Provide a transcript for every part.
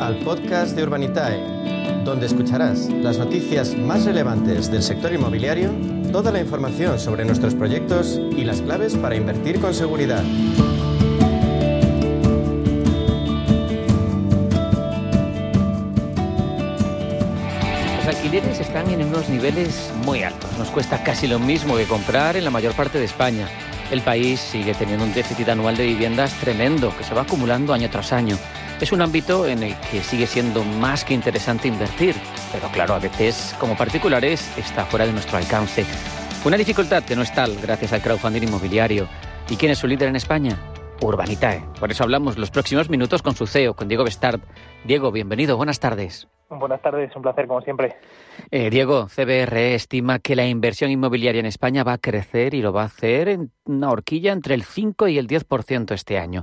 al podcast de Urbanitae, donde escucharás las noticias más relevantes del sector inmobiliario, toda la información sobre nuestros proyectos y las claves para invertir con seguridad. Los alquileres están en unos niveles muy altos. Nos cuesta casi lo mismo que comprar en la mayor parte de España. El país sigue teniendo un déficit anual de viviendas tremendo que se va acumulando año tras año. Es un ámbito en el que sigue siendo más que interesante invertir, pero claro, a veces como particulares está fuera de nuestro alcance. Una dificultad que no es tal gracias al crowdfunding inmobiliario. ¿Y quién es su líder en España? Urbanitae. Por eso hablamos los próximos minutos con su CEO, con Diego Bestard. Diego, bienvenido, buenas tardes. Buenas tardes, un placer como siempre. Eh, Diego, CBRE estima que la inversión inmobiliaria en España va a crecer y lo va a hacer en una horquilla entre el 5 y el 10% este año.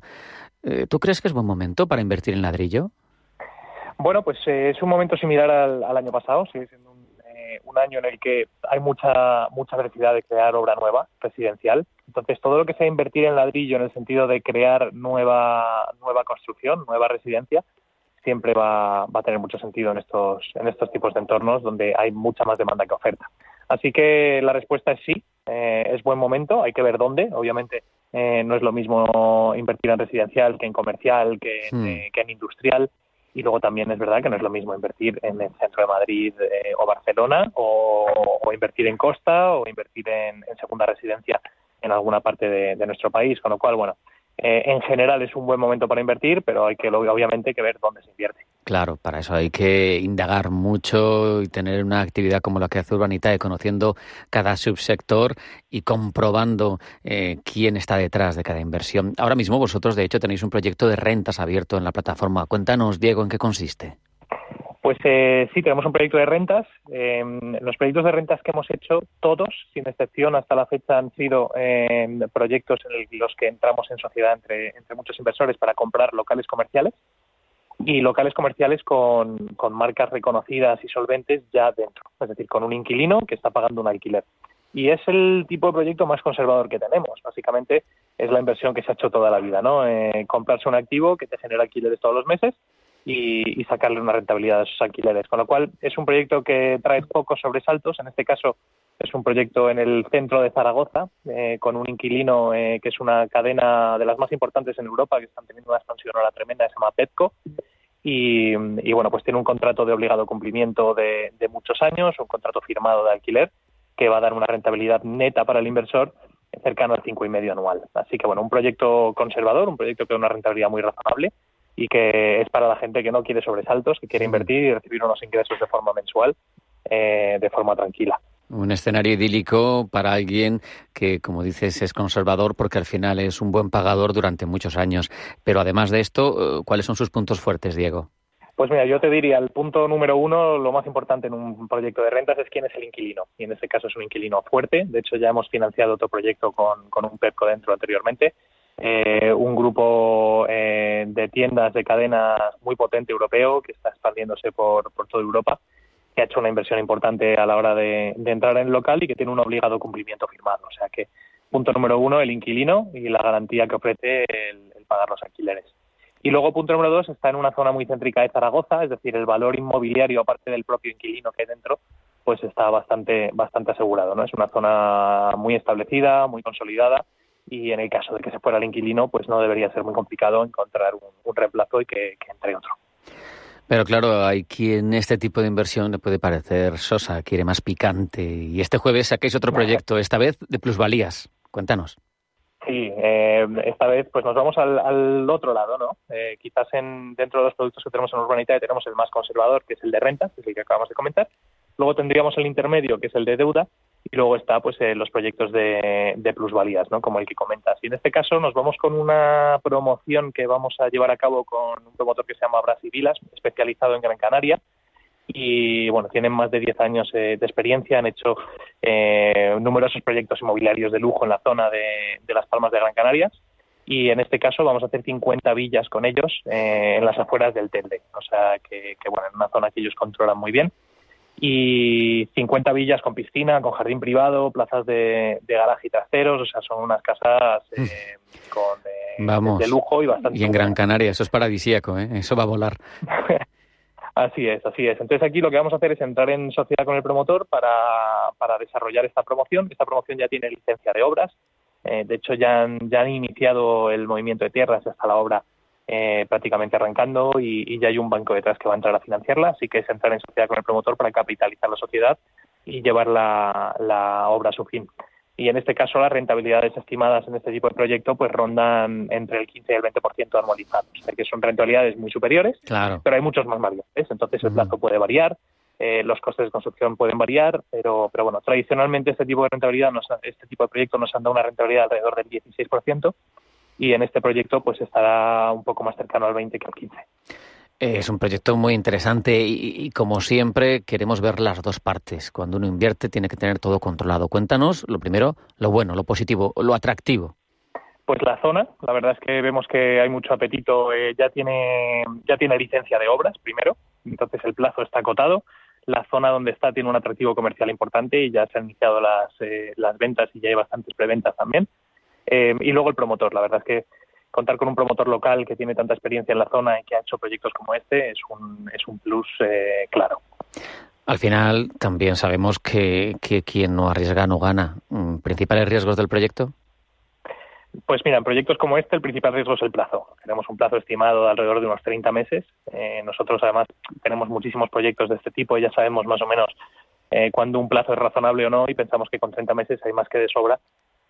Eh, ¿Tú crees que es buen momento para invertir en ladrillo? Bueno, pues eh, es un momento similar al, al año pasado, sigue siendo un, eh, un, año en el que hay mucha mucha necesidad de crear obra nueva, residencial. Entonces, todo lo que sea invertir en ladrillo en el sentido de crear nueva nueva construcción, nueva residencia, siempre va, va a tener mucho sentido en estos, en estos tipos de entornos donde hay mucha más demanda que oferta. Así que la respuesta es sí, eh, es buen momento, hay que ver dónde, obviamente eh, no es lo mismo invertir en residencial que en comercial, que, Hmm. eh, que en industrial. Y luego también es verdad que no es lo mismo invertir en el centro de Madrid eh, o Barcelona o, o invertir en costa o invertir en, en segunda residencia en alguna parte de, de nuestro país. Con lo cual, bueno, eh, en general es un buen momento para invertir, pero hay que obviamente que ver dónde se invierte. Claro, para eso hay que indagar mucho y tener una actividad como la que hace Urbanitae, conociendo cada subsector y comprobando eh, quién está detrás de cada inversión. Ahora mismo vosotros, de hecho, tenéis un proyecto de rentas abierto en la plataforma. Cuéntanos, Diego, ¿en qué consiste? Pues eh, sí, tenemos un proyecto de rentas. Eh, los proyectos de rentas que hemos hecho, todos, sin excepción, hasta la fecha han sido eh, proyectos en los que entramos en sociedad entre, entre muchos inversores para comprar locales comerciales y locales comerciales con, con marcas reconocidas y solventes ya dentro, es decir, con un inquilino que está pagando un alquiler. Y es el tipo de proyecto más conservador que tenemos. Básicamente es la inversión que se ha hecho toda la vida, ¿no? Eh, comprarse un activo que te genera alquileres todos los meses y, sacarle una rentabilidad a esos alquileres. Con lo cual, es un proyecto que trae pocos sobresaltos. En este caso, es un proyecto en el centro de Zaragoza, eh, con un inquilino eh, que es una cadena de las más importantes en Europa, que están teniendo una expansión ahora tremenda, se llama Petco. Y, bueno, pues tiene un contrato de obligado cumplimiento de, de muchos años, un contrato firmado de alquiler, que va a dar una rentabilidad neta para el inversor cercano al cinco y medio anual. Así que bueno, un proyecto conservador, un proyecto que da una rentabilidad muy razonable y que es para la gente que no quiere sobresaltos, que quiere invertir y recibir unos ingresos de forma mensual, eh, de forma tranquila. Un escenario idílico para alguien que, como dices, es conservador porque al final es un buen pagador durante muchos años. Pero además de esto, eh, ¿cuáles son sus puntos fuertes, Diego? Pues mira, yo te diría, el punto número uno, lo más importante en un proyecto de rentas es quién es el inquilino. Y en este caso es un inquilino fuerte. De hecho, ya hemos financiado otro proyecto con, con un PEPCO dentro anteriormente. Eh, un grupo eh, de tiendas de cadenas muy potente europeo que está expandiéndose por, por toda Europa, que ha hecho una inversión importante a la hora de, entrar en el local y que tiene un obligado cumplimiento firmado. O sea que, punto número uno, el inquilino y la garantía que ofrece el, el pagar los alquileres. Y luego, punto número dos, está en una zona muy céntrica de Zaragoza, es decir, el valor inmobiliario, aparte del propio inquilino que hay dentro, pues está bastante, bastante asegurado. ¿no? Es una zona muy establecida, muy consolidada, y en el caso de que se fuera el inquilino, pues no debería ser muy complicado encontrar un, un reemplazo y que, que entre otro. Pero claro, hay quien este tipo de inversión le puede parecer sosa, quiere más picante. Y este jueves saquéis otro proyecto, esta vez de plusvalías. Cuéntanos. Sí, eh, esta vez pues nos vamos al, al otro lado, ¿no? Eh, quizás en, dentro de los productos que tenemos en Urbanitae tenemos el más conservador, que es el de rentas, que es el que acabamos de comentar. Luego tendríamos el intermedio, que es el de deuda, y luego está pues eh, los proyectos de, de, plusvalías, ¿no? Como el que comentas. Y en este caso nos vamos con una promoción que vamos a llevar a cabo con un promotor que se llama Brasivilas, especializado en Gran Canaria, y bueno, tienen más de 10 años eh, de experiencia, han hecho eh, numerosos proyectos inmobiliarios de lujo en la zona de, Las Palmas de Gran Canaria. Y en este caso vamos a hacer 50 villas con ellos eh, en las afueras del Telde, o sea que, que, bueno, en una zona que ellos controlan muy bien y 50 villas con piscina, con jardín privado, plazas de, garaje y trasteros, o sea, son unas casas eh, con, eh, de lujo y bastante... Y en Gran Canaria, eso es paradisíaco, ¿eh? eso va a volar. así es, así es. Entonces aquí lo que vamos a hacer es entrar en sociedad con el promotor para, para desarrollar esta promoción. Esta promoción ya tiene licencia de obras, eh, de hecho ya han, ya han iniciado el movimiento de tierras, hasta la obra eh, prácticamente arrancando y, ya hay un banco detrás que va a entrar a financiarla, así que es entrar en sociedad con el promotor para capitalizar la sociedad y llevar la, obra a su fin. Y en este caso las rentabilidades estimadas en este tipo de proyecto pues rondan entre el 15 y el 20% anualizados, o que son rentabilidades muy superiores, claro. pero hay muchos más variables, entonces el plazo puede variar, eh, los costes de construcción pueden variar, pero, pero bueno, tradicionalmente este tipo de rentabilidad, nos, este tipo de proyectos nos han dado una rentabilidad alrededor del 16%, y en este proyecto pues estará un poco más cercano al 20 que al 15. Es un proyecto muy interesante y, como siempre queremos ver las dos partes. Cuando uno invierte tiene que tener todo controlado. Cuéntanos lo primero, lo bueno, lo positivo, lo atractivo. Pues la zona, la verdad es que vemos que hay mucho apetito. Eh, ya tiene ya tiene licencia de obras primero, entonces el plazo está acotado. La zona donde está tiene un atractivo comercial importante y ya se han iniciado las, eh, las ventas y ya hay bastantes preventas también. Eh, y luego el promotor, la verdad es que contar con un promotor local que tiene tanta experiencia en la zona y que ha hecho proyectos como este es un, es un plus eh, claro. Al final también sabemos que, que quien no arriesga no gana. Mm, ¿Principales riesgos del proyecto? Pues mira, en proyectos como este el principal riesgo es el plazo. Tenemos un plazo estimado de alrededor de unos 30 meses. Eh, nosotros además tenemos muchísimos proyectos de este tipo y ya sabemos más o menos eh, cuándo un plazo es razonable o no y pensamos que con 30 meses hay más que de sobra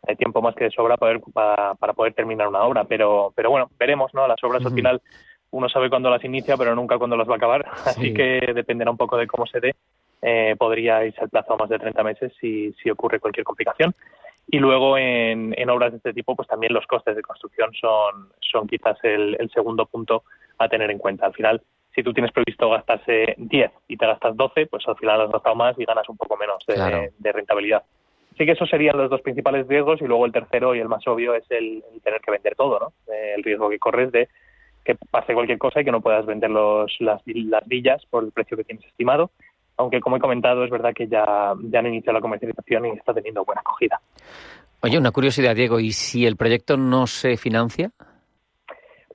hay tiempo más que de sobra para, para, poder terminar una obra. Pero, pero bueno, veremos, ¿no? Las obras al final uno sabe cuándo las inicia, pero nunca cuándo las va a acabar. Así que dependerá un poco de cómo se dé. Eh, podría irse el plazo a más de 30 meses si, si ocurre cualquier complicación. Y luego en, en, obras de este tipo, pues también los costes de construcción son, son quizás el, el, segundo punto a tener en cuenta. Al final, si tú tienes previsto gastarse 10 y te gastas 12, pues al final has gastado más y ganas un poco menos de rentabilidad. Así que esos serían los dos principales riesgos y luego el tercero y el más obvio es el, tener que vender todo, ¿no? Eh, el riesgo que corres de que pase cualquier cosa y que no puedas vender los, las, las villas por el precio que tienes estimado. Aunque, como he comentado, es verdad que ya, ya han iniciado la comercialización y está teniendo buena acogida. Oye, una curiosidad, Diego, ¿y si el proyecto no se financia?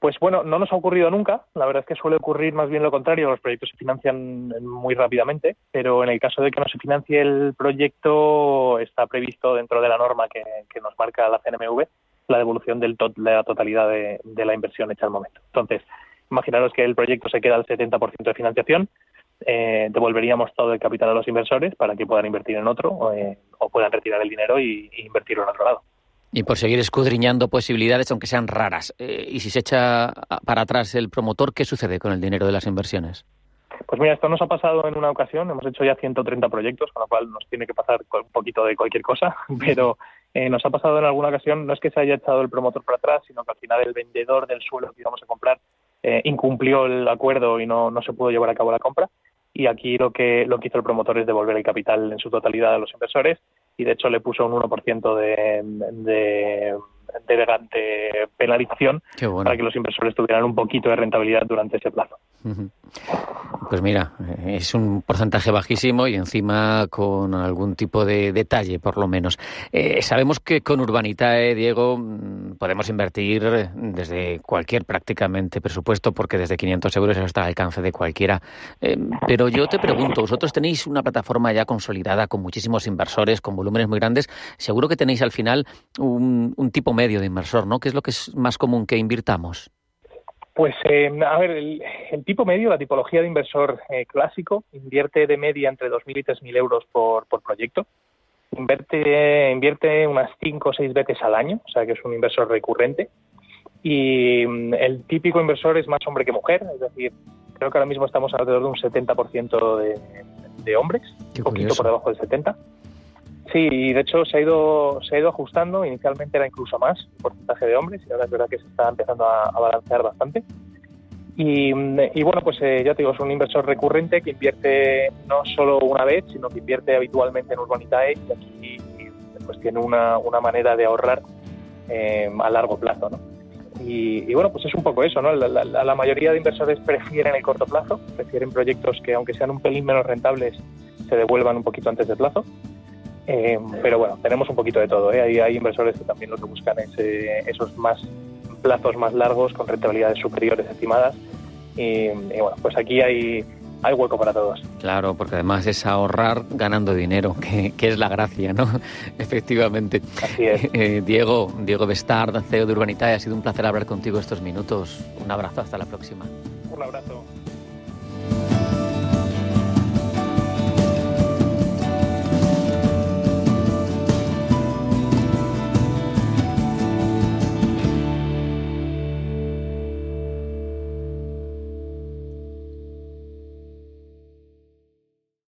Pues bueno, no nos ha ocurrido nunca. La verdad es que suele ocurrir más bien lo contrario. Los proyectos se financian muy rápidamente, pero en el caso de que no se financie el proyecto, está previsto dentro de la norma que, nos marca la CNMV la devolución del de la totalidad de, la inversión hecha al momento. Entonces, imaginaros que el proyecto se queda al 70% de financiación, eh, devolveríamos todo el capital a los inversores para que puedan invertir en otro eh, o puedan retirar el dinero y invertirlo en otro lado. Y por seguir escudriñando posibilidades, aunque sean raras. Eh, y si se echa para atrás el promotor, ¿qué sucede con el dinero de las inversiones? Pues mira, esto nos ha pasado en una ocasión, hemos hecho ya 130 proyectos, con lo cual nos tiene que pasar un poquito de cualquier cosa, pero eh, nos ha pasado en alguna ocasión, no es que se haya echado el promotor para atrás, sino que al final el vendedor del suelo que íbamos a comprar eh, incumplió el acuerdo y no, no se pudo llevar a cabo la compra. Y aquí lo que, lo que hizo el promotor es devolver el capital en su totalidad a los inversores y de hecho le puso un 1% de, de, de, penalización para que los inversores tuvieran un poquito de rentabilidad durante ese plazo. Pues mira, es un porcentaje bajísimo y encima con algún tipo de detalle, por lo menos. Eh, sabemos que con Urbanitae, Diego, mm, podemos invertir desde cualquier prácticamente presupuesto, porque desde 500 euros está al alcance de cualquiera. Eh, pero yo te pregunto, vosotros tenéis una plataforma ya consolidada con muchísimos inversores, con volúmenes muy grandes. Seguro que tenéis al final un, un tipo medio de inversor, ¿no? ¿Qué es lo que es más común que invirtamos? Pues, eh, a ver, el, tipo medio, la tipología de inversor eh, clásico, invierte de media entre 2.000 y 3.000 euros por, por proyecto. Invierte, invierte unas 5 o 6 veces al año, o sea que es un inversor recurrente. Y mm, el típico inversor es más hombre que mujer, es decir, creo que ahora mismo estamos alrededor de un 70% de, de hombres, un poquito por debajo del 70%. Sí, y de hecho se ha ido se ha ido ajustando. Inicialmente era incluso más el porcentaje de hombres y ahora es verdad que se está empezando a, balancear bastante. Y, bueno, pues eh, ya te digo, es un inversor recurrente que invierte no solo una vez, sino que invierte habitualmente en Urbanitae y aquí pues tiene una, una manera de ahorrar eh, a largo plazo, ¿no? Y, bueno, pues es un poco eso, ¿no? La, la, mayoría de inversores prefieren el corto plazo, prefieren proyectos que aunque sean un pelín menos rentables se devuelvan un poquito antes de plazo. Eh, pero bueno, tenemos un poquito de todo. ¿eh? Hay, hay inversores que también lo que buscan es esos más plazos más largos con rentabilidades superiores estimadas. Y, y bueno, pues aquí hay, hay hueco para todos. Claro, porque además es ahorrar ganando dinero, que, es la gracia, ¿no? Efectivamente. Así es. Eh, Diego, Diego Bestard, CEO de Urbanitae, ha sido un placer hablar contigo estos minutos. Un abrazo, hasta la próxima. Un abrazo.